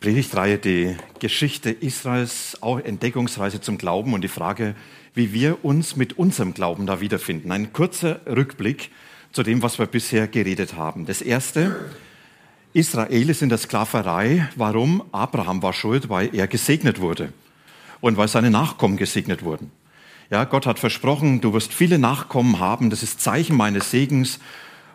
Predigtreihe die Geschichte Israels, auch Entdeckungsreise zum Glauben und die Frage, wie wir uns mit unserem Glauben da wiederfinden. Ein kurzer Rückblick zu dem, was wir bisher geredet haben. Das erste, Israel ist in der Sklaverei. Warum? Abraham war schuld, weil er gesegnet wurde und weil seine Nachkommen gesegnet wurden. Ja, Gott hat versprochen, du wirst viele Nachkommen haben, das ist Zeichen meines Segens.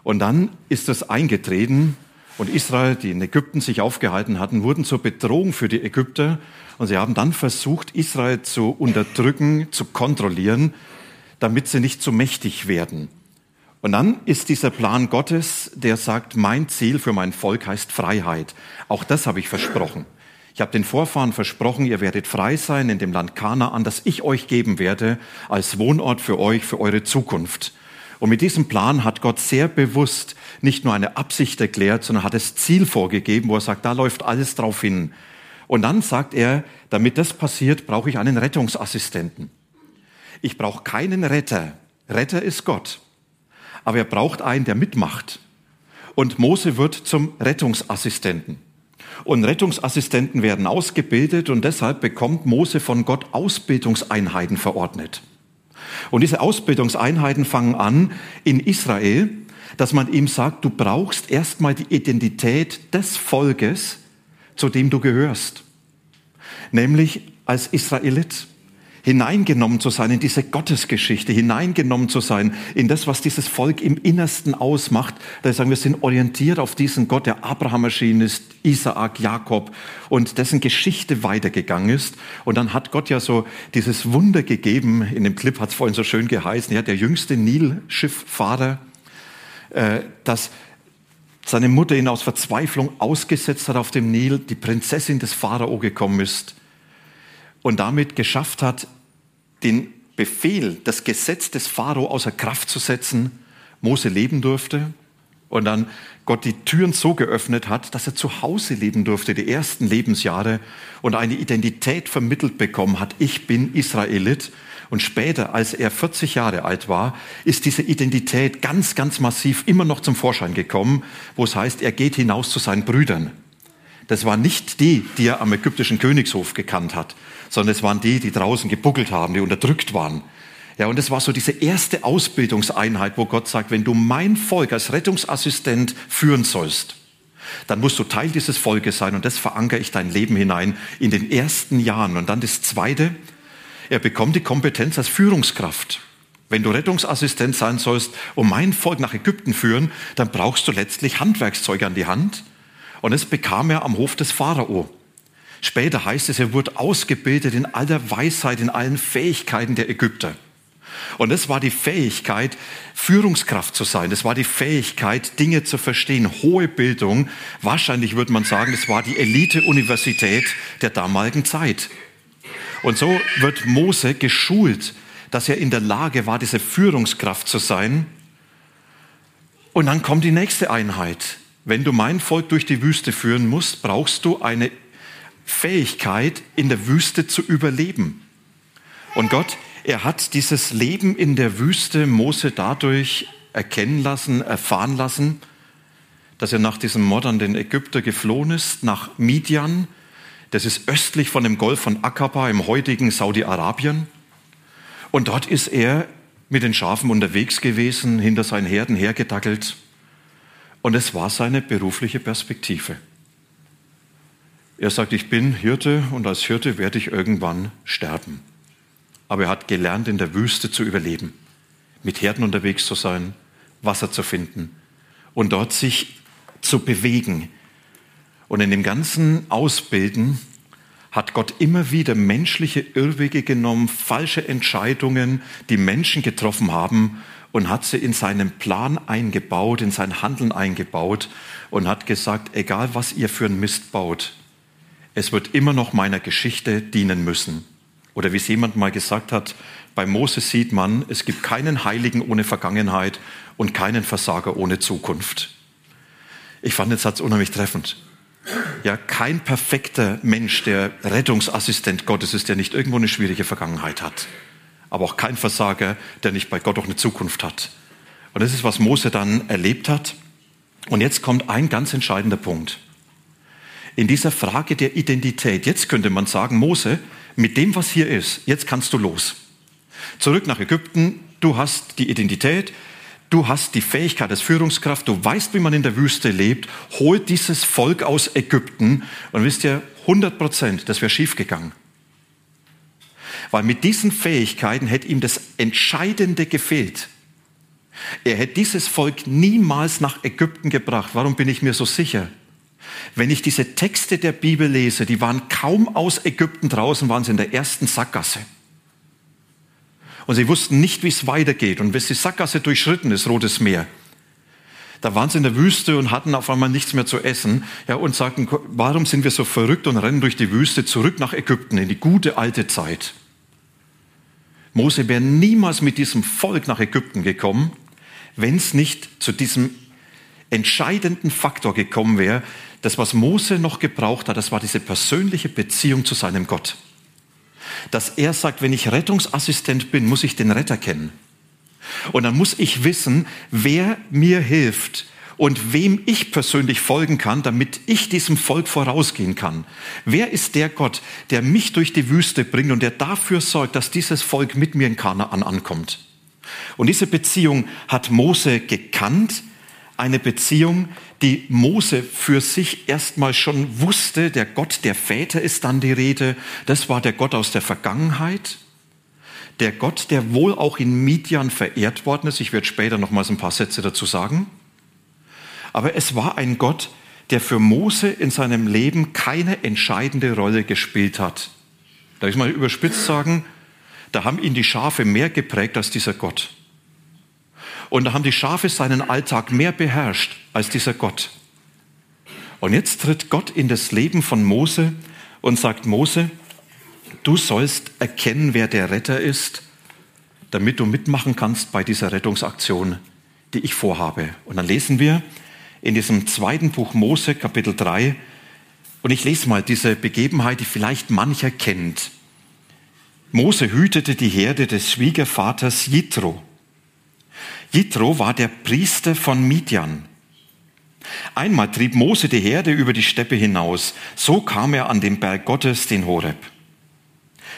Und dann ist es eingetreten und Israel, die in Ägypten sich aufgehalten hatten, wurden zur Bedrohung für die Ägypter. Und sie haben dann versucht, Israel zu unterdrücken, zu kontrollieren, damit sie nicht zu mächtig werden. Und dann ist dieser Plan Gottes, der sagt, mein Ziel für mein Volk heißt Freiheit. Auch das habe ich versprochen. Ich habe den Vorfahren versprochen, ihr werdet frei sein in dem Land Kanaan, das ich euch geben werde, als Wohnort für euch, für eure Zukunft. Und mit diesem Plan hat Gott sehr bewusst nicht nur eine Absicht erklärt, sondern hat das Ziel vorgegeben, wo er sagt, da läuft alles drauf hin. Und dann sagt er, damit das passiert, brauche ich einen Rettungsassistenten. Ich brauche keinen Retter. Retter ist Gott. Aber er braucht einen, der mitmacht. Und Mose wird zum Rettungsassistenten. Und Rettungsassistenten werden ausgebildet und deshalb bekommt Mose von Gott Ausbildungseinheiten verordnet. Und diese Ausbildungseinheiten fangen an in Israel, dass man ihm sagt, du brauchst erstmal die Identität des Volkes, zu dem du gehörst. Nämlich als Israelit hineingenommen zu sein in diese Gottesgeschichte, hineingenommen zu sein in das, was dieses Volk im Innersten ausmacht. Da sagen wir, sind orientiert auf diesen Gott, der Abraham erschienen ist, Isaak, Jakob und dessen Geschichte weitergegangen ist. Und dann hat Gott ja so dieses Wunder gegeben, in dem Clip hat es vorhin so schön geheißen, ja, der jüngste Nilschifffahrer, äh, dass seine Mutter ihn aus Verzweiflung ausgesetzt hat auf dem Nil, die Prinzessin des Pharao gekommen ist und damit geschafft hat, den Befehl, das Gesetz des Pharao außer Kraft zu setzen, Mose leben durfte und dann Gott die Türen so geöffnet hat, dass er zu Hause leben durfte, die ersten Lebensjahre und eine Identität vermittelt bekommen hat, ich bin Israelit. Und später, als er 40 Jahre alt war, ist diese Identität ganz, ganz massiv immer noch zum Vorschein gekommen, wo es heißt, er geht hinaus zu seinen Brüdern. Das war nicht die, die er am ägyptischen Königshof gekannt hat, sondern es waren die, die draußen gebuckelt haben, die unterdrückt waren. Ja, und es war so diese erste Ausbildungseinheit, wo Gott sagt, wenn du mein Volk als Rettungsassistent führen sollst, dann musst du Teil dieses Volkes sein und das verankere ich dein Leben hinein in den ersten Jahren. Und dann das Zweite, er bekommt die Kompetenz als Führungskraft. Wenn du Rettungsassistent sein sollst und mein Volk nach Ägypten führen, dann brauchst du letztlich Handwerkszeuge an die Hand. Und das bekam er am Hof des Pharao. Später heißt es, er wurde ausgebildet in aller Weisheit, in allen Fähigkeiten der Ägypter. Und es war die Fähigkeit, Führungskraft zu sein. Es war die Fähigkeit, Dinge zu verstehen. Hohe Bildung. Wahrscheinlich würde man sagen, es war die Elite-Universität der damaligen Zeit. Und so wird Mose geschult, dass er in der Lage war, diese Führungskraft zu sein. Und dann kommt die nächste Einheit. Wenn du mein Volk durch die Wüste führen musst, brauchst du eine Fähigkeit, in der Wüste zu überleben. Und Gott, er hat dieses Leben in der Wüste Mose dadurch erkennen lassen, erfahren lassen, dass er nach diesem Mord an den Ägypter geflohen ist, nach Midian. Das ist östlich von dem Golf von Aqaba im heutigen Saudi-Arabien. Und dort ist er mit den Schafen unterwegs gewesen, hinter seinen Herden hergedackelt. Und es war seine berufliche Perspektive. Er sagt, ich bin Hirte und als Hirte werde ich irgendwann sterben. Aber er hat gelernt, in der Wüste zu überleben, mit Herden unterwegs zu sein, Wasser zu finden und dort sich zu bewegen. Und in dem ganzen Ausbilden hat Gott immer wieder menschliche Irrwege genommen, falsche Entscheidungen, die Menschen getroffen haben und hat sie in seinen Plan eingebaut, in sein Handeln eingebaut und hat gesagt, egal was ihr für einen Mist baut, es wird immer noch meiner Geschichte dienen müssen. Oder wie es jemand mal gesagt hat, bei Mose sieht man, es gibt keinen Heiligen ohne Vergangenheit und keinen Versager ohne Zukunft. Ich fand den Satz unheimlich treffend. Ja, kein perfekter Mensch, der Rettungsassistent Gottes ist, der nicht irgendwo eine schwierige Vergangenheit hat. Aber auch kein Versager, der nicht bei Gott auch eine Zukunft hat. Und das ist, was Mose dann erlebt hat. Und jetzt kommt ein ganz entscheidender Punkt. In dieser Frage der Identität, jetzt könnte man sagen, Mose, mit dem, was hier ist, jetzt kannst du los. Zurück nach Ägypten, du hast die Identität, du hast die Fähigkeit als Führungskraft, du weißt, wie man in der Wüste lebt, hol dieses Volk aus Ägypten und wisst ihr, 100 Prozent, das wäre schiefgegangen. Weil mit diesen Fähigkeiten hätte ihm das Entscheidende gefehlt. Er hätte dieses Volk niemals nach Ägypten gebracht. Warum bin ich mir so sicher? Wenn ich diese Texte der Bibel lese, die waren kaum aus Ägypten draußen, waren sie in der ersten Sackgasse. Und sie wussten nicht, wie es weitergeht. Und bis die Sackgasse durchschritten ist, Rotes Meer, da waren sie in der Wüste und hatten auf einmal nichts mehr zu essen. Ja, und sagten, warum sind wir so verrückt und rennen durch die Wüste zurück nach Ägypten in die gute alte Zeit? Mose wäre niemals mit diesem Volk nach Ägypten gekommen, wenn es nicht zu diesem entscheidenden Faktor gekommen wäre. Das, was Mose noch gebraucht hat, das war diese persönliche Beziehung zu seinem Gott dass er sagt, wenn ich Rettungsassistent bin, muss ich den Retter kennen. Und dann muss ich wissen, wer mir hilft und wem ich persönlich folgen kann, damit ich diesem Volk vorausgehen kann. Wer ist der Gott, der mich durch die Wüste bringt und der dafür sorgt, dass dieses Volk mit mir in Kanaan ankommt? Und diese Beziehung hat Mose gekannt, eine Beziehung, die Mose für sich erstmal schon wusste. Der Gott der Väter ist dann die Rede. Das war der Gott aus der Vergangenheit. Der Gott, der wohl auch in Midian verehrt worden ist. Ich werde später nochmals ein paar Sätze dazu sagen. Aber es war ein Gott, der für Mose in seinem Leben keine entscheidende Rolle gespielt hat. Darf ich mal überspitzt sagen, da haben ihn die Schafe mehr geprägt als dieser Gott. Und da haben die Schafe seinen Alltag mehr beherrscht als dieser Gott. Und jetzt tritt Gott in das Leben von Mose und sagt, Mose, du sollst erkennen, wer der Retter ist, damit du mitmachen kannst bei dieser Rettungsaktion, die ich vorhabe. Und dann lesen wir in diesem zweiten Buch Mose, Kapitel 3, und ich lese mal diese Begebenheit, die vielleicht mancher kennt. Mose hütete die Herde des Schwiegervaters Jitro. Jitro war der Priester von Midian. Einmal trieb Mose die Herde über die Steppe hinaus. So kam er an den Berg Gottes, den Horeb.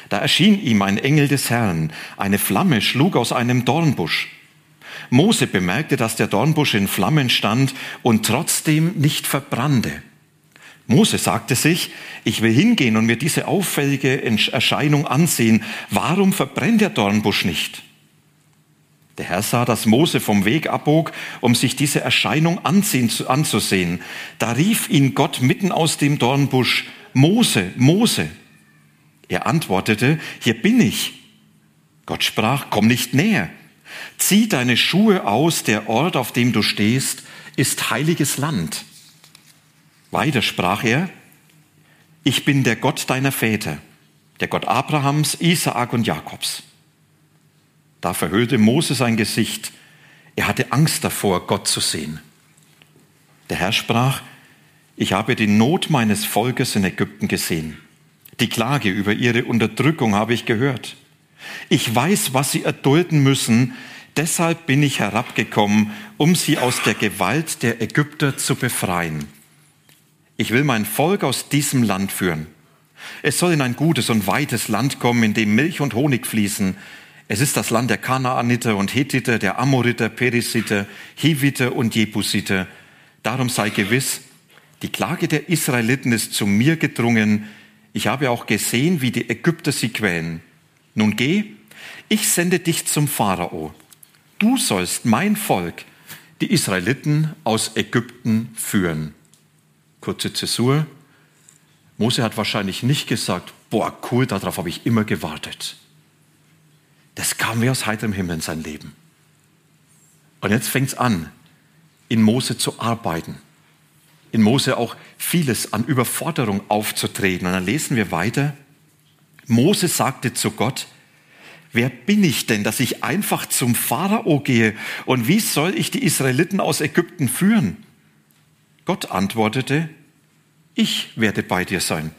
Da erschien ihm ein Engel des Herrn. Eine Flamme schlug aus einem Dornbusch. Mose bemerkte, dass der Dornbusch in Flammen stand und trotzdem nicht verbrannte. Mose sagte sich, ich will hingehen und mir diese auffällige Erscheinung ansehen. Warum verbrennt der Dornbusch nicht? Der Herr sah, dass Mose vom Weg abbog, um sich diese Erscheinung anzusehen. Da rief ihn Gott mitten aus dem Dornbusch, Mose, Mose. Er antwortete, hier bin ich. Gott sprach, komm nicht näher. Zieh deine Schuhe aus, der Ort, auf dem du stehst, ist heiliges Land. Weiter sprach er, ich bin der Gott deiner Väter, der Gott Abrahams, Isaak und Jakobs. Da verhüllte Mose sein Gesicht. Er hatte Angst davor, Gott zu sehen. Der Herr sprach, ich habe die Not meines Volkes in Ägypten gesehen. Die Klage über ihre Unterdrückung habe ich gehört. Ich weiß, was sie erdulden müssen, deshalb bin ich herabgekommen, um sie aus der Gewalt der Ägypter zu befreien. Ich will mein Volk aus diesem Land führen. Es soll in ein gutes und weites Land kommen, in dem Milch und Honig fließen, es ist das Land der Kanaaniter und Hethiter, der Amoriter, Perisiter, Hiviter und Jebusiter. Darum sei gewiss, die Klage der Israeliten ist zu mir gedrungen. Ich habe auch gesehen, wie die Ägypter sie quälen. Nun geh, ich sende dich zum Pharao. Du sollst mein Volk, die Israeliten, aus Ägypten führen. Kurze Zäsur. Mose hat wahrscheinlich nicht gesagt, boah, cool, darauf habe ich immer gewartet. Das kam wie aus heiterem Himmel in sein Leben. Und jetzt fängt es an, in Mose zu arbeiten. in Mose auch vieles an Überforderung aufzutreten. Und dann lesen wir weiter. Mose sagte zu Gott, wer bin ich denn, dass ich einfach zum Pharao gehe? Und wie soll ich die Israeliten aus Ägypten führen? Gott antwortete, ich werde bei dir sein.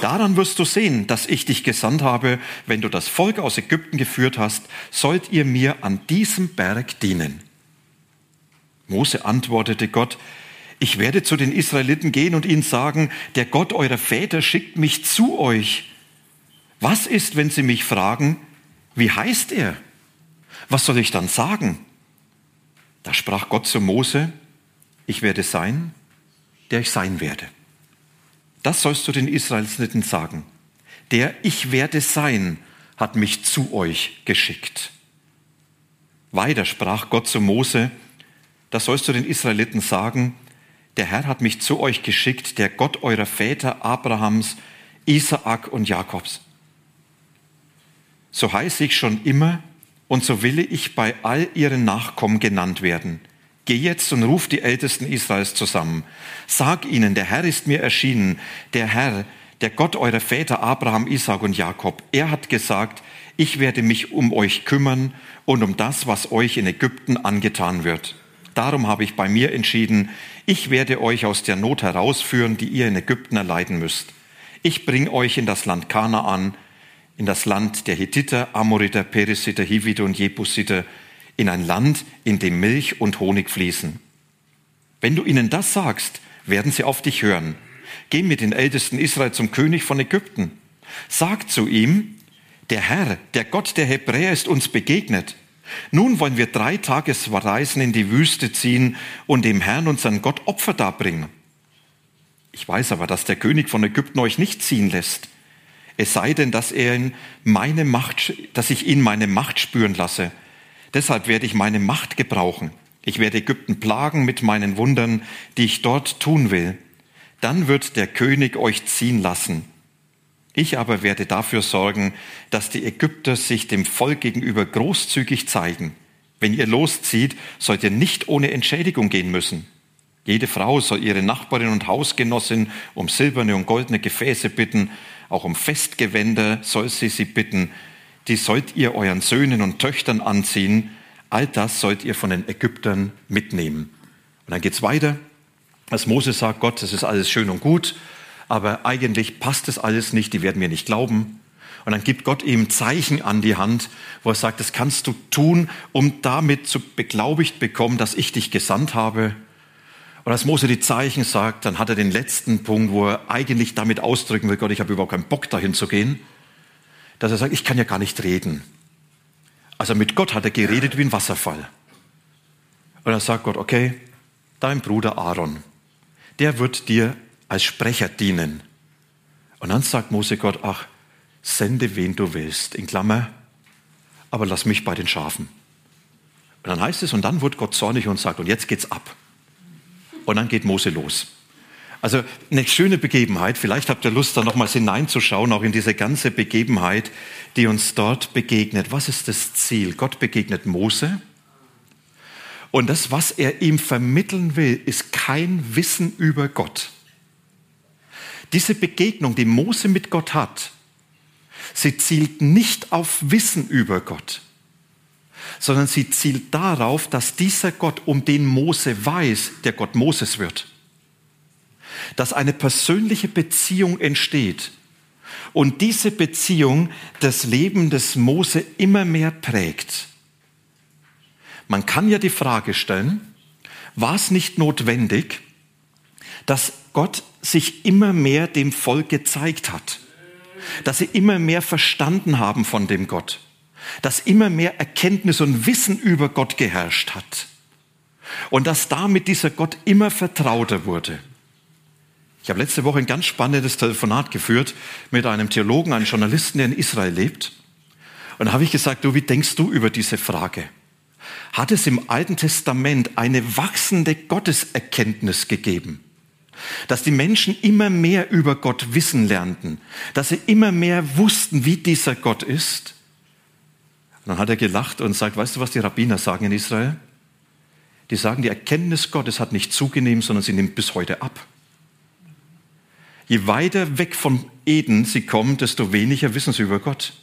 Daran wirst du sehen, dass ich dich gesandt habe. Wenn du das Volk aus Ägypten geführt hast, sollt ihr mir an diesem Berg dienen. Mose antwortete Gott, ich werde zu den Israeliten gehen und ihnen sagen, der Gott eurer Väter schickt mich zu euch. Was ist, wenn sie mich fragen, wie heißt er? Was soll ich dann sagen? Da sprach Gott zu Mose, ich werde sein, der ich sein werde. Das sollst du den Israeliten sagen. Der Ich werde sein hat mich zu euch geschickt. Weiter sprach Gott zu Mose, das sollst du den Israeliten sagen, der Herr hat mich zu euch geschickt, der Gott eurer Väter Abrahams, Isaak und Jakobs. So heiße ich schon immer und so will ich bei all ihren Nachkommen genannt werden – Geh jetzt und ruf die Ältesten Israels zusammen. Sag ihnen, der Herr ist mir erschienen, der Herr, der Gott eurer Väter Abraham, Isaac und Jakob. Er hat gesagt, ich werde mich um euch kümmern und um das, was euch in Ägypten angetan wird. Darum habe ich bei mir entschieden, ich werde euch aus der Not herausführen, die ihr in Ägypten erleiden müsst. Ich bringe euch in das Land Kanaan, in das Land der Hittiter, Amoriter, Perisiter, Hiviter und Jebusiter, in ein Land, in dem Milch und Honig fließen. Wenn du ihnen das sagst, werden sie auf dich hören. Geh mit den Ältesten Israel zum König von Ägypten. Sag zu ihm, der Herr, der Gott der Hebräer ist uns begegnet. Nun wollen wir drei Tagesreisen in die Wüste ziehen und dem Herrn, unseren Gott, Opfer darbringen. Ich weiß aber, dass der König von Ägypten euch nicht ziehen lässt. Es sei denn, dass er in meine Macht, dass ich ihn meine Macht spüren lasse Deshalb werde ich meine Macht gebrauchen. Ich werde Ägypten plagen mit meinen Wundern, die ich dort tun will. Dann wird der König euch ziehen lassen. Ich aber werde dafür sorgen, dass die Ägypter sich dem Volk gegenüber großzügig zeigen. Wenn ihr loszieht, sollt ihr nicht ohne Entschädigung gehen müssen. Jede Frau soll ihre Nachbarin und Hausgenossin um silberne und goldene Gefäße bitten, auch um Festgewänder soll sie sie bitten, die sollt ihr euren Söhnen und Töchtern anziehen. All das sollt ihr von den Ägyptern mitnehmen. Und dann geht's weiter. Als Mose sagt, Gott, das ist alles schön und gut, aber eigentlich passt das alles nicht, die werden mir nicht glauben. Und dann gibt Gott ihm Zeichen an die Hand, wo er sagt, das kannst du tun, um damit zu beglaubigt bekommen, dass ich dich gesandt habe. Und als Mose die Zeichen sagt, dann hat er den letzten Punkt, wo er eigentlich damit ausdrücken will, Gott, ich habe überhaupt keinen Bock dahin zu gehen dass er sagt, ich kann ja gar nicht reden. Also mit Gott hat er geredet wie ein Wasserfall. Und dann sagt Gott, okay, dein Bruder Aaron, der wird dir als Sprecher dienen. Und dann sagt Mose Gott, ach, sende wen du willst, in Klammer, aber lass mich bei den Schafen. Und dann heißt es, und dann wird Gott zornig und sagt, und jetzt geht's ab. Und dann geht Mose los. Also eine schöne Begebenheit. Vielleicht habt ihr Lust, da nochmals hineinzuschauen, auch in diese ganze Begebenheit, die uns dort begegnet. Was ist das Ziel? Gott begegnet Mose. Und das, was er ihm vermitteln will, ist kein Wissen über Gott. Diese Begegnung, die Mose mit Gott hat, sie zielt nicht auf Wissen über Gott, sondern sie zielt darauf, dass dieser Gott, um den Mose weiß, der Gott Moses wird dass eine persönliche Beziehung entsteht und diese Beziehung das Leben des Mose immer mehr prägt. Man kann ja die Frage stellen, war es nicht notwendig, dass Gott sich immer mehr dem Volk gezeigt hat, dass sie immer mehr verstanden haben von dem Gott, dass immer mehr Erkenntnis und Wissen über Gott geherrscht hat und dass damit dieser Gott immer vertrauter wurde. Ich habe letzte Woche ein ganz spannendes Telefonat geführt mit einem Theologen, einem Journalisten, der in Israel lebt. Und da habe ich gesagt, du, wie denkst du über diese Frage? Hat es im Alten Testament eine wachsende Gotteserkenntnis gegeben? Dass die Menschen immer mehr über Gott wissen lernten, dass sie immer mehr wussten, wie dieser Gott ist? Und dann hat er gelacht und sagt, weißt du, was die Rabbiner sagen in Israel? die sagen, die Erkenntnis Gottes hat nicht zugenommen, sondern sie nimmt bis heute ab. Je weiter weg von Eden sie kommen, desto weniger wissen sie über Gott.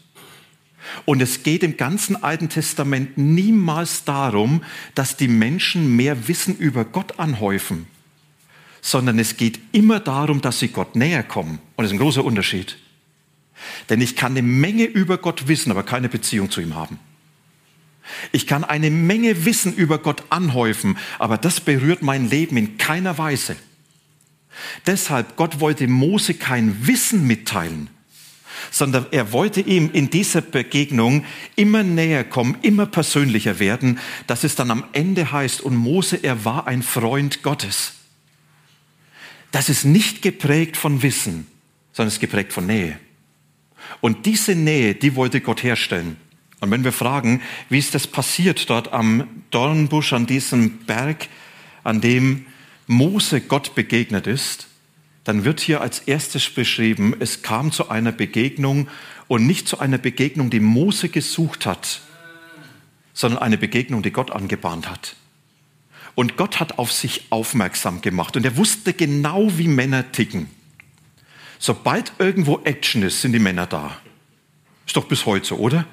Und es geht im ganzen Alten Testament niemals darum, dass die Menschen mehr Wissen über Gott anhäufen, sondern es geht immer darum, dass sie Gott näher kommen. Und das ist ein großer Unterschied. Denn ich kann eine Menge über Gott wissen, aber keine Beziehung zu ihm haben. Ich kann eine Menge Wissen über Gott anhäufen, aber das berührt mein Leben in keiner Weise. Deshalb, Gott wollte Mose kein Wissen mitteilen, sondern er wollte ihm in dieser Begegnung immer näher kommen, immer persönlicher werden, dass es dann am Ende heißt, und Mose, er war ein Freund Gottes. Das ist nicht geprägt von Wissen, sondern es ist geprägt von Nähe. Und diese Nähe, die wollte Gott herstellen. Und wenn wir fragen, wie ist das passiert dort am Dornbusch, an diesem Berg, an dem Mose Gott begegnet ist, dann wird hier als erstes beschrieben, es kam zu einer Begegnung und nicht zu einer Begegnung, die Mose gesucht hat, sondern eine Begegnung, die Gott angebahnt hat. Und Gott hat auf sich aufmerksam gemacht und er wusste genau, wie Männer ticken. Sobald irgendwo Action ist, sind die Männer da. Ist doch bis heute so, oder?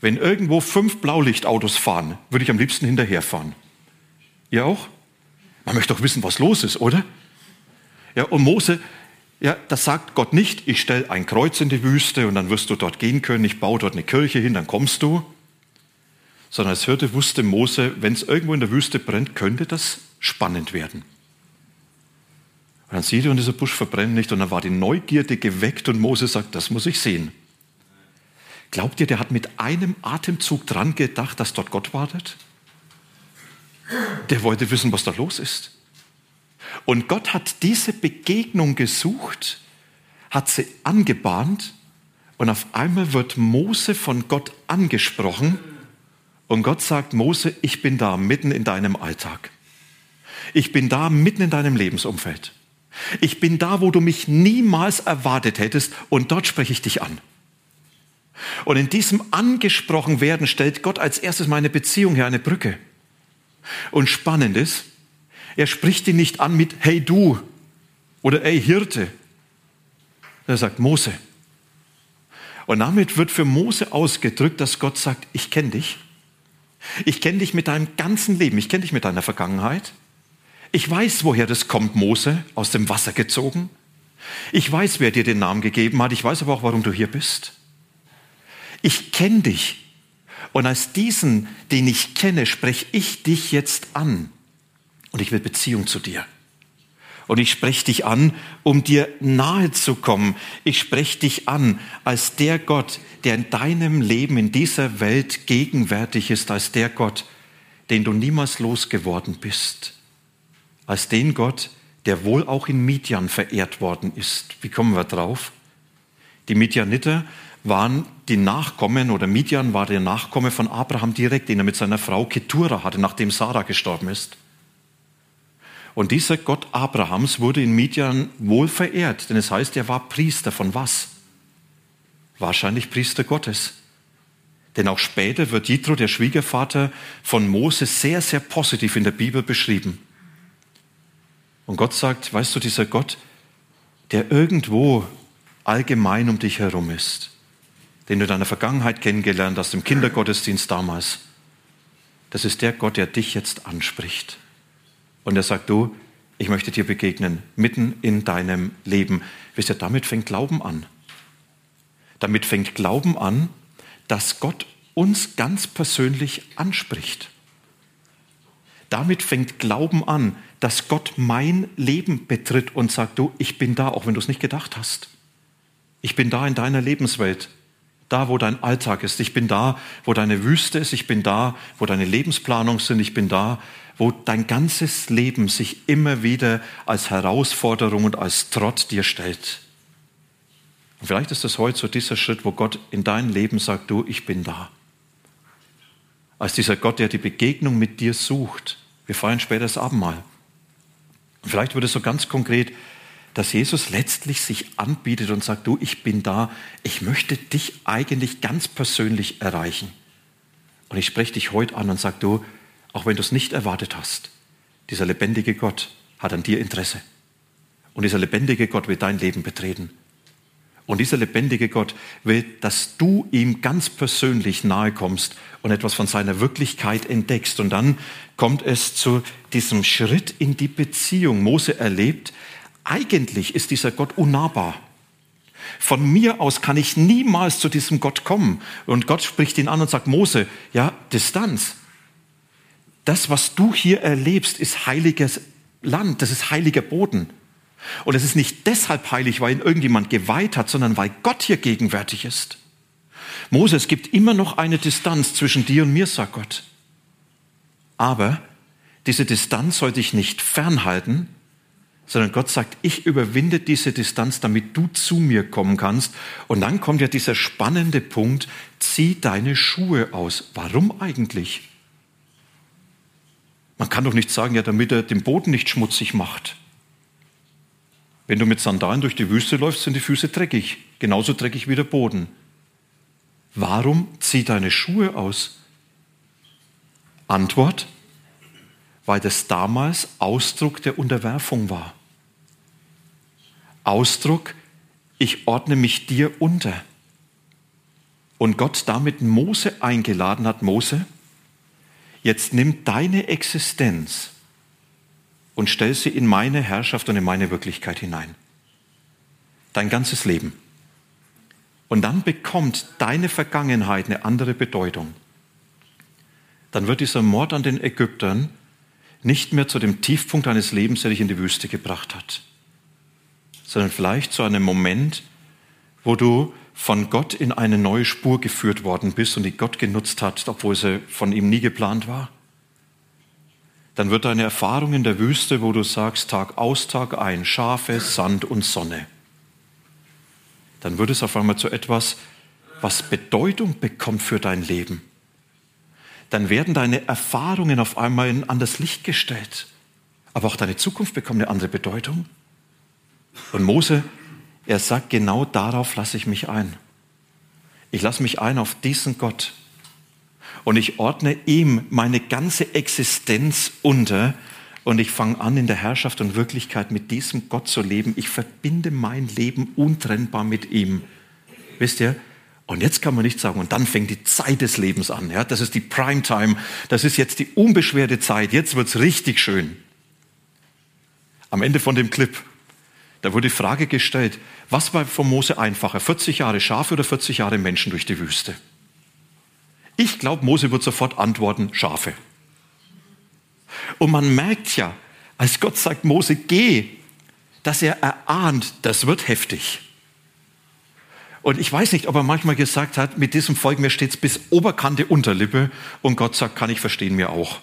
Wenn irgendwo fünf Blaulichtautos fahren, würde ich am liebsten hinterherfahren. Ihr auch? Man möchte doch wissen, was los ist, oder? Ja, und Mose, ja, das sagt Gott nicht, ich stelle ein Kreuz in die Wüste und dann wirst du dort gehen können, ich baue dort eine Kirche hin, dann kommst du. Sondern als Hirte wusste Mose, wenn es irgendwo in der Wüste brennt, könnte das spannend werden. Und dann sieht er, und dieser Busch verbrennt nicht. Und dann war die Neugierde geweckt und Mose sagt, das muss ich sehen. Glaubt ihr, der hat mit einem Atemzug dran gedacht, dass dort Gott wartet? Der wollte wissen, was da los ist. Und Gott hat diese Begegnung gesucht, hat sie angebahnt und auf einmal wird Mose von Gott angesprochen und Gott sagt, Mose, ich bin da mitten in deinem Alltag. Ich bin da mitten in deinem Lebensumfeld. Ich bin da, wo du mich niemals erwartet hättest und dort spreche ich dich an. Und in diesem angesprochen werden stellt Gott als erstes meine Beziehung her, eine Brücke. Und spannend ist, er spricht ihn nicht an mit Hey du oder Ey Hirte. Er sagt Mose. Und damit wird für Mose ausgedrückt, dass Gott sagt, ich kenne dich. Ich kenne dich mit deinem ganzen Leben. Ich kenne dich mit deiner Vergangenheit. Ich weiß, woher das kommt, Mose, aus dem Wasser gezogen. Ich weiß, wer dir den Namen gegeben hat. Ich weiß aber auch, warum du hier bist. Ich kenne dich. Und als diesen, den ich kenne, spreche ich dich jetzt an. Und ich will Beziehung zu dir. Und ich spreche dich an, um dir nahe zu kommen. Ich spreche dich an als der Gott, der in deinem Leben, in dieser Welt gegenwärtig ist, als der Gott, den du niemals losgeworden bist. Als den Gott, der wohl auch in Midian verehrt worden ist. Wie kommen wir drauf? Die Midianiter waren die Nachkommen oder Midian war der Nachkomme von Abraham direkt, den er mit seiner Frau Ketura hatte, nachdem Sarah gestorben ist. Und dieser Gott Abrahams wurde in Midian wohl verehrt, denn es heißt, er war Priester von was? Wahrscheinlich Priester Gottes. Denn auch später wird Jitro, der Schwiegervater von Moses, sehr, sehr positiv in der Bibel beschrieben. Und Gott sagt, weißt du, dieser Gott, der irgendwo allgemein um dich herum ist, den du in deiner Vergangenheit kennengelernt hast, im Kindergottesdienst damals, das ist der Gott, der dich jetzt anspricht. Und er sagt, du, ich möchte dir begegnen, mitten in deinem Leben. Wisst ihr, damit fängt Glauben an. Damit fängt Glauben an, dass Gott uns ganz persönlich anspricht. Damit fängt Glauben an, dass Gott mein Leben betritt und sagt, du, ich bin da, auch wenn du es nicht gedacht hast. Ich bin da in deiner Lebenswelt da, wo dein Alltag ist. Ich bin da, wo deine Wüste ist. Ich bin da, wo deine Lebensplanungen sind. Ich bin da, wo dein ganzes Leben sich immer wieder als Herausforderung und als Trott dir stellt. Und vielleicht ist das heute so dieser Schritt, wo Gott in dein Leben sagt, du, ich bin da. Als dieser Gott, der die Begegnung mit dir sucht. Wir feiern später das Abendmahl. Und vielleicht wird es so ganz konkret, dass Jesus letztlich sich anbietet und sagt, du, ich bin da, ich möchte dich eigentlich ganz persönlich erreichen. Und ich spreche dich heute an und sage, du, auch wenn du es nicht erwartet hast. Dieser lebendige Gott hat an dir Interesse. Und dieser lebendige Gott will dein Leben betreten. Und dieser lebendige Gott will, dass du ihm ganz persönlich nahe kommst und etwas von seiner Wirklichkeit entdeckst. Und dann kommt es zu diesem Schritt in die Beziehung. Mose erlebt, eigentlich ist dieser Gott unnahbar. Von mir aus kann ich niemals zu diesem Gott kommen. Und Gott spricht ihn an und sagt, Mose, ja, Distanz. Das, was du hier erlebst, ist heiliges Land, das ist heiliger Boden. Und es ist nicht deshalb heilig, weil ihn irgendjemand geweiht hat, sondern weil Gott hier gegenwärtig ist. Mose, es gibt immer noch eine Distanz zwischen dir und mir, sagt Gott. Aber diese Distanz soll dich nicht fernhalten, sondern Gott sagt, ich überwinde diese Distanz, damit du zu mir kommen kannst. Und dann kommt ja dieser spannende Punkt, zieh deine Schuhe aus. Warum eigentlich? Man kann doch nicht sagen, ja, damit er den Boden nicht schmutzig macht. Wenn du mit Sandalen durch die Wüste läufst, sind die Füße dreckig, genauso dreckig wie der Boden. Warum zieh deine Schuhe aus? Antwort, weil das damals Ausdruck der Unterwerfung war. Ausdruck, ich ordne mich dir unter. Und Gott damit Mose eingeladen hat, Mose, jetzt nimm deine Existenz und stell sie in meine Herrschaft und in meine Wirklichkeit hinein. Dein ganzes Leben. Und dann bekommt deine Vergangenheit eine andere Bedeutung. Dann wird dieser Mord an den Ägyptern nicht mehr zu dem Tiefpunkt deines Lebens, der dich in die Wüste gebracht hat, sondern vielleicht zu einem Moment, wo du von Gott in eine neue Spur geführt worden bist und die Gott genutzt hat, obwohl sie von ihm nie geplant war dann wird deine Erfahrung in der Wüste, wo du sagst, Tag aus, Tag ein, Schafe, Sand und Sonne, dann wird es auf einmal zu etwas, was Bedeutung bekommt für dein Leben. Dann werden deine Erfahrungen auf einmal in anderes Licht gestellt. Aber auch deine Zukunft bekommt eine andere Bedeutung. Und Mose, er sagt, genau darauf lasse ich mich ein. Ich lasse mich ein auf diesen Gott, und ich ordne ihm meine ganze Existenz unter und ich fange an, in der Herrschaft und Wirklichkeit mit diesem Gott zu leben. Ich verbinde mein Leben untrennbar mit ihm. Wisst ihr? Und jetzt kann man nicht sagen, und dann fängt die Zeit des Lebens an. Ja? Das ist die Primetime. Das ist jetzt die unbeschwerte Zeit. Jetzt wird's richtig schön. Am Ende von dem Clip, da wurde die Frage gestellt, was war von Mose einfacher? 40 Jahre Schafe oder 40 Jahre Menschen durch die Wüste? Ich glaube, Mose wird sofort antworten, Schafe. Und man merkt ja, als Gott sagt, Mose, geh, dass er erahnt, das wird heftig. Und ich weiß nicht, ob er manchmal gesagt hat, mit diesem Volk, mir steht es bis Oberkante Unterlippe und Gott sagt, kann ich verstehen, mir auch.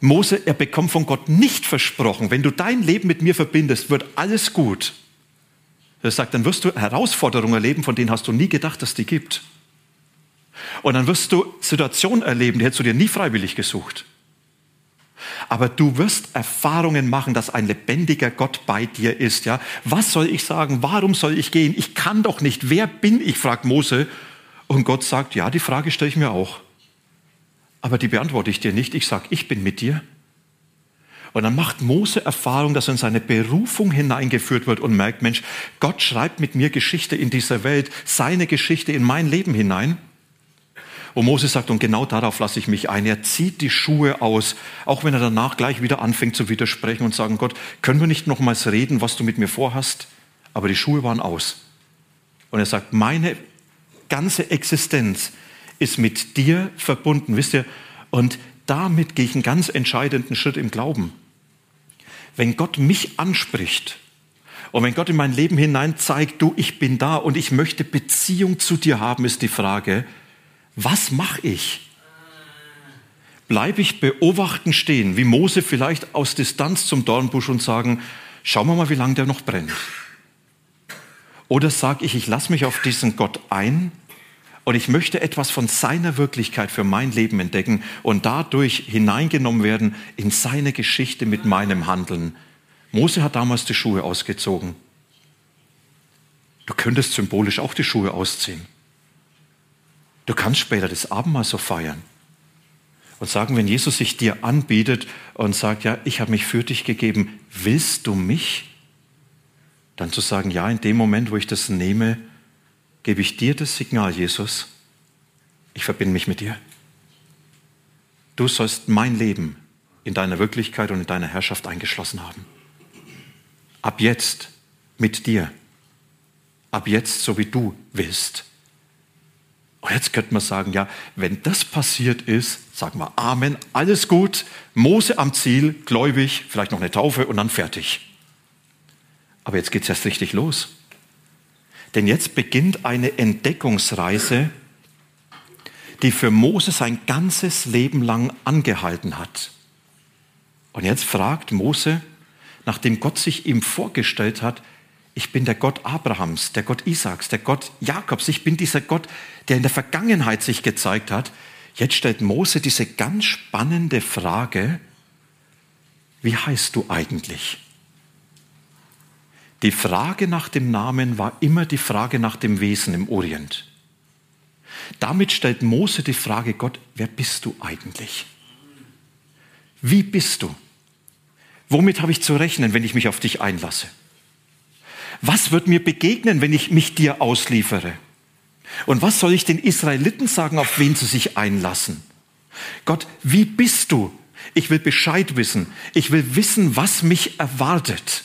Mose, er bekommt von Gott nicht versprochen, wenn du dein Leben mit mir verbindest, wird alles gut. Er sagt, dann wirst du Herausforderungen erleben, von denen hast du nie gedacht, dass die gibt. Und dann wirst du Situationen erleben, die hättest du dir nie freiwillig gesucht. Aber du wirst Erfahrungen machen, dass ein lebendiger Gott bei dir ist. Ja, was soll ich sagen? Warum soll ich gehen? Ich kann doch nicht. Wer bin ich? fragt Mose. Und Gott sagt: Ja, die Frage stelle ich mir auch. Aber die beantworte ich dir nicht. Ich sage: Ich bin mit dir. Und dann macht Mose Erfahrung, dass er in seine Berufung hineingeführt wird und merkt: Mensch, Gott schreibt mit mir Geschichte in dieser Welt, seine Geschichte in mein Leben hinein. Und Moses sagt, und genau darauf lasse ich mich ein. Er zieht die Schuhe aus, auch wenn er danach gleich wieder anfängt zu widersprechen und sagen, Gott, können wir nicht nochmals reden, was du mit mir vorhast? Aber die Schuhe waren aus. Und er sagt, meine ganze Existenz ist mit dir verbunden, wisst ihr? Und damit gehe ich einen ganz entscheidenden Schritt im Glauben. Wenn Gott mich anspricht und wenn Gott in mein Leben hinein zeigt, du, ich bin da und ich möchte Beziehung zu dir haben, ist die Frage, was mache ich? Bleibe ich beobachten stehen, wie Mose vielleicht aus Distanz zum Dornbusch und sagen, schauen wir mal, wie lange der noch brennt. Oder sage ich, ich lasse mich auf diesen Gott ein und ich möchte etwas von seiner Wirklichkeit für mein Leben entdecken und dadurch hineingenommen werden in seine Geschichte mit meinem Handeln. Mose hat damals die Schuhe ausgezogen. Du könntest symbolisch auch die Schuhe ausziehen. Du kannst später das Abendmahl so feiern. und sagen, wenn Jesus sich dir anbietet und sagt, ja, ich habe mich für dich gegeben, willst du mich? Dann zu sagen, ja, in dem Moment, wo ich das nehme, gebe ich dir das Signal, Jesus, ich verbinde mich mit dir. Du sollst mein Leben in deiner Wirklichkeit und in deiner Herrschaft eingeschlossen haben. Ab jetzt mit dir. Ab jetzt so wie du willst. Und jetzt könnte man sagen, ja, wenn das passiert ist, sagen wir Amen, alles gut, Mose am Ziel, gläubig, vielleicht noch eine Taufe und dann fertig. Aber jetzt geht es erst richtig los. Denn jetzt beginnt eine Entdeckungsreise, die für Mose sein ganzes Leben lang angehalten hat. Und jetzt fragt Mose, nachdem Gott sich ihm vorgestellt hat, ich bin der Gott Abrahams, der Gott Isaaks, der Gott Jakobs, ich bin dieser Gott, der in der Vergangenheit sich gezeigt hat. Jetzt stellt Mose diese ganz spannende Frage, wie heißt du eigentlich? Die Frage nach dem Namen war immer die Frage nach dem Wesen im Orient. Damit stellt Mose die Frage, Gott, wer bist du eigentlich? Wie bist du? Womit habe ich zu rechnen, wenn ich mich auf dich einlasse? Was wird mir begegnen, wenn ich mich dir ausliefere? Und was soll ich den Israeliten sagen, auf wen sie sich einlassen? Gott, wie bist du? Ich will Bescheid wissen. Ich will wissen, was mich erwartet.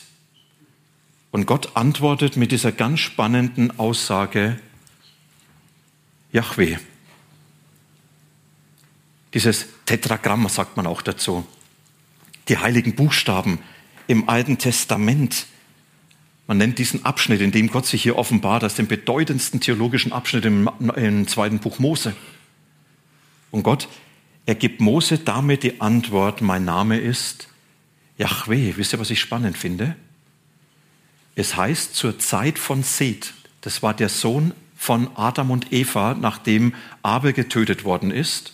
Und Gott antwortet mit dieser ganz spannenden Aussage, Yahweh. Dieses Tetragramm sagt man auch dazu. Die heiligen Buchstaben im Alten Testament. Man nennt diesen Abschnitt, in dem Gott sich hier offenbart, als den bedeutendsten theologischen Abschnitt im, im zweiten Buch Mose. Und Gott, er gibt Mose damit die Antwort, mein Name ist Yahweh. Wisst ihr, was ich spannend finde? Es heißt zur Zeit von Seth, das war der Sohn von Adam und Eva, nachdem Abel getötet worden ist,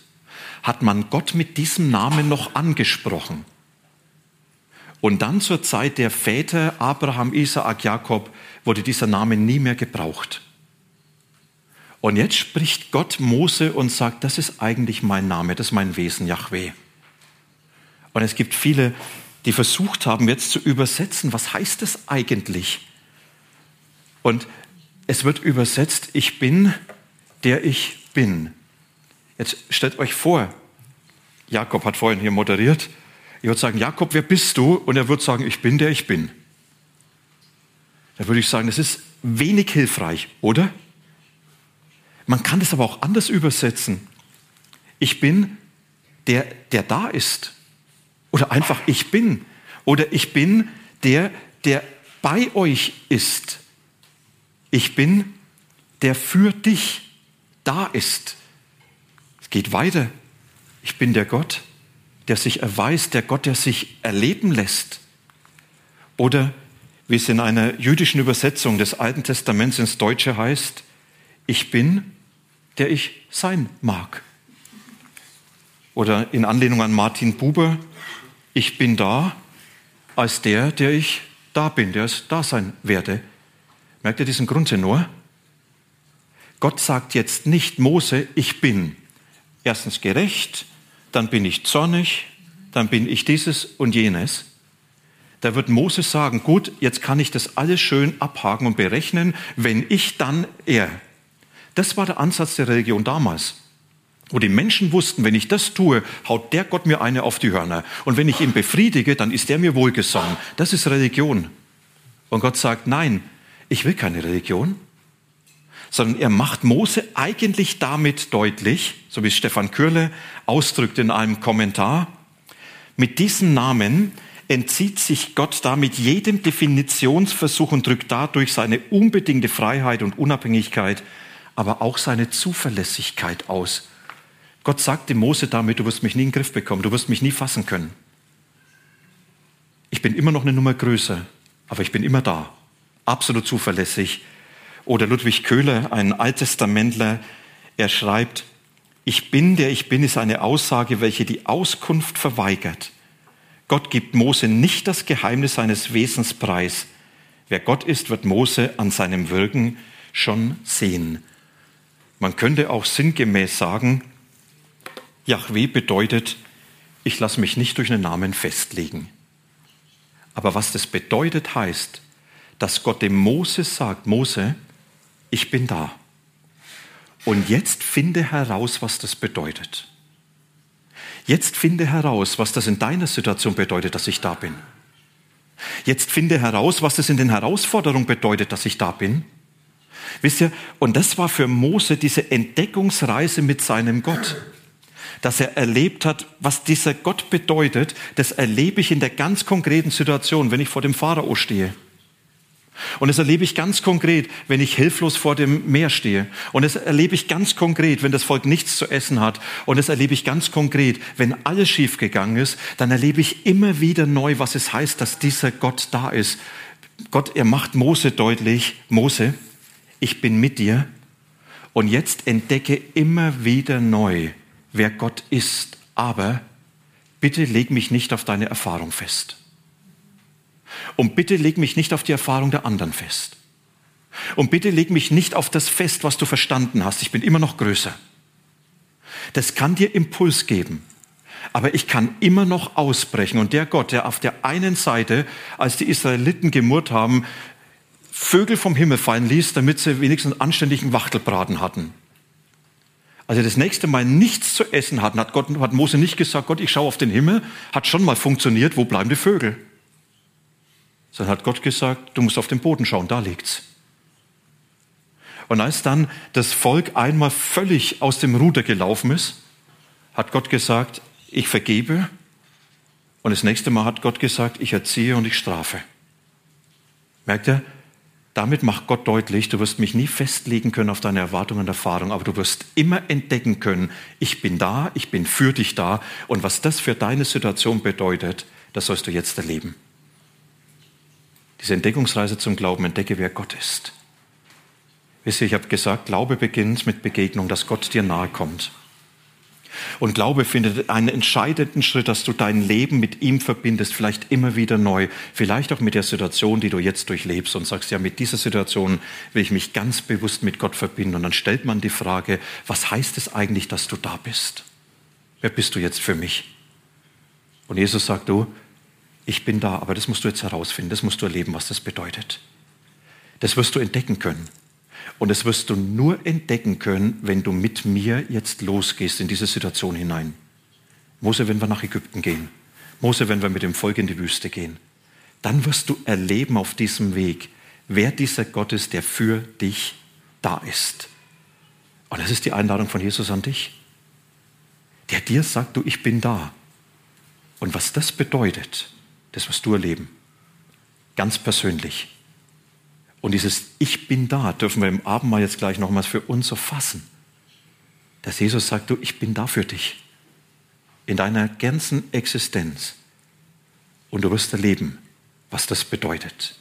hat man Gott mit diesem Namen noch angesprochen. Und dann zur Zeit der Väter Abraham, Isaak, Jakob wurde dieser Name nie mehr gebraucht. Und jetzt spricht Gott Mose und sagt, das ist eigentlich mein Name, das ist mein Wesen, Yahweh. Und es gibt viele die versucht haben, jetzt zu übersetzen, was heißt es eigentlich? Und es wird übersetzt, ich bin, der ich bin. Jetzt stellt euch vor, Jakob hat vorhin hier moderiert, ich würde sagen, Jakob, wer bist du? Und er würde sagen, ich bin, der ich bin. Da würde ich sagen, das ist wenig hilfreich, oder? Man kann das aber auch anders übersetzen. Ich bin, der, der da ist. Oder einfach ich bin. Oder ich bin der, der bei euch ist. Ich bin der für dich da ist. Es geht weiter. Ich bin der Gott, der sich erweist, der Gott, der sich erleben lässt. Oder wie es in einer jüdischen Übersetzung des Alten Testaments ins Deutsche heißt, ich bin, der ich sein mag. Oder in Anlehnung an Martin Buber, ich bin da als der, der ich da bin, der es da sein werde. Merkt ihr diesen Grundtenor? Gott sagt jetzt nicht Mose, ich bin erstens gerecht, dann bin ich zornig, dann bin ich dieses und jenes. Da wird Mose sagen, gut, jetzt kann ich das alles schön abhaken und berechnen, wenn ich dann er. Das war der Ansatz der Religion damals. Wo die Menschen wussten, wenn ich das tue, haut der Gott mir eine auf die Hörner. Und wenn ich ihn befriedige, dann ist er mir wohlgesonnen. Das ist Religion. Und Gott sagt, nein, ich will keine Religion, sondern er macht Mose eigentlich damit deutlich, so wie Stefan Kürle ausdrückt in einem Kommentar, mit diesem Namen entzieht sich Gott damit jedem Definitionsversuch und drückt dadurch seine unbedingte Freiheit und Unabhängigkeit, aber auch seine Zuverlässigkeit aus. Gott sagte Mose damit, du wirst mich nie in den Griff bekommen, du wirst mich nie fassen können. Ich bin immer noch eine Nummer größer, aber ich bin immer da, absolut zuverlässig. Oder Ludwig Köhler, ein Alttestamentler, er schreibt, ich bin, der ich bin, ist eine Aussage, welche die Auskunft verweigert. Gott gibt Mose nicht das Geheimnis seines Wesens preis. Wer Gott ist, wird Mose an seinem Wirken schon sehen. Man könnte auch sinngemäß sagen, Yahweh bedeutet, ich lasse mich nicht durch einen Namen festlegen. Aber was das bedeutet, heißt, dass Gott dem Mose sagt, Mose, ich bin da. Und jetzt finde heraus, was das bedeutet. Jetzt finde heraus, was das in deiner Situation bedeutet, dass ich da bin. Jetzt finde heraus, was das in den Herausforderungen bedeutet, dass ich da bin. Wisst ihr, und das war für Mose diese Entdeckungsreise mit seinem Gott. Dass er erlebt hat, was dieser Gott bedeutet, das erlebe ich in der ganz konkreten Situation, wenn ich vor dem Pharao stehe. Und das erlebe ich ganz konkret, wenn ich hilflos vor dem Meer stehe. Und das erlebe ich ganz konkret, wenn das Volk nichts zu essen hat. Und das erlebe ich ganz konkret, wenn alles schiefgegangen ist, dann erlebe ich immer wieder neu, was es heißt, dass dieser Gott da ist. Gott, er macht Mose deutlich, Mose, ich bin mit dir. Und jetzt entdecke immer wieder neu, wer Gott ist. Aber bitte leg mich nicht auf deine Erfahrung fest. Und bitte leg mich nicht auf die Erfahrung der anderen fest. Und bitte leg mich nicht auf das fest, was du verstanden hast. Ich bin immer noch größer. Das kann dir Impuls geben. Aber ich kann immer noch ausbrechen. Und der Gott, der auf der einen Seite, als die Israeliten gemurrt haben, Vögel vom Himmel fallen ließ, damit sie wenigstens einen anständigen Wachtelbraten hatten. Als sie das nächste Mal nichts zu essen hatten, hat, Gott, hat Mose nicht gesagt, Gott, ich schaue auf den Himmel, hat schon mal funktioniert, wo bleiben die Vögel? sondern hat Gott gesagt, du musst auf den Boden schauen, da liegt's. Und als dann das Volk einmal völlig aus dem Ruder gelaufen ist, hat Gott gesagt, ich vergebe. Und das nächste Mal hat Gott gesagt, ich erziehe und ich strafe. Merkt ihr? Damit macht Gott deutlich, du wirst mich nie festlegen können auf deine Erwartungen und Erfahrungen, aber du wirst immer entdecken können, ich bin da, ich bin für dich da. Und was das für deine Situation bedeutet, das sollst du jetzt erleben diese Entdeckungsreise zum Glauben, entdecke, wer Gott ist. Wisst ihr, ich habe gesagt, Glaube beginnt mit Begegnung, dass Gott dir nahe kommt. Und Glaube findet einen entscheidenden Schritt, dass du dein Leben mit ihm verbindest, vielleicht immer wieder neu, vielleicht auch mit der Situation, die du jetzt durchlebst und sagst, ja, mit dieser Situation will ich mich ganz bewusst mit Gott verbinden. Und dann stellt man die Frage, was heißt es eigentlich, dass du da bist? Wer bist du jetzt für mich? Und Jesus sagt, du, ich bin da, aber das musst du jetzt herausfinden, das musst du erleben, was das bedeutet. Das wirst du entdecken können. Und das wirst du nur entdecken können, wenn du mit mir jetzt losgehst in diese Situation hinein. Mose, wenn wir nach Ägypten gehen. Mose, wenn wir mit dem Volk in die Wüste gehen. Dann wirst du erleben auf diesem Weg, wer dieser Gott ist, der für dich da ist. Und das ist die Einladung von Jesus an dich. Der dir sagt, du, ich bin da. Und was das bedeutet, das wirst du erleben. Ganz persönlich. Und dieses Ich bin da dürfen wir im Abendmahl jetzt gleich nochmals für uns so fassen. Dass Jesus sagt, du, ich bin da für dich. In deiner ganzen Existenz. Und du wirst erleben, was das bedeutet.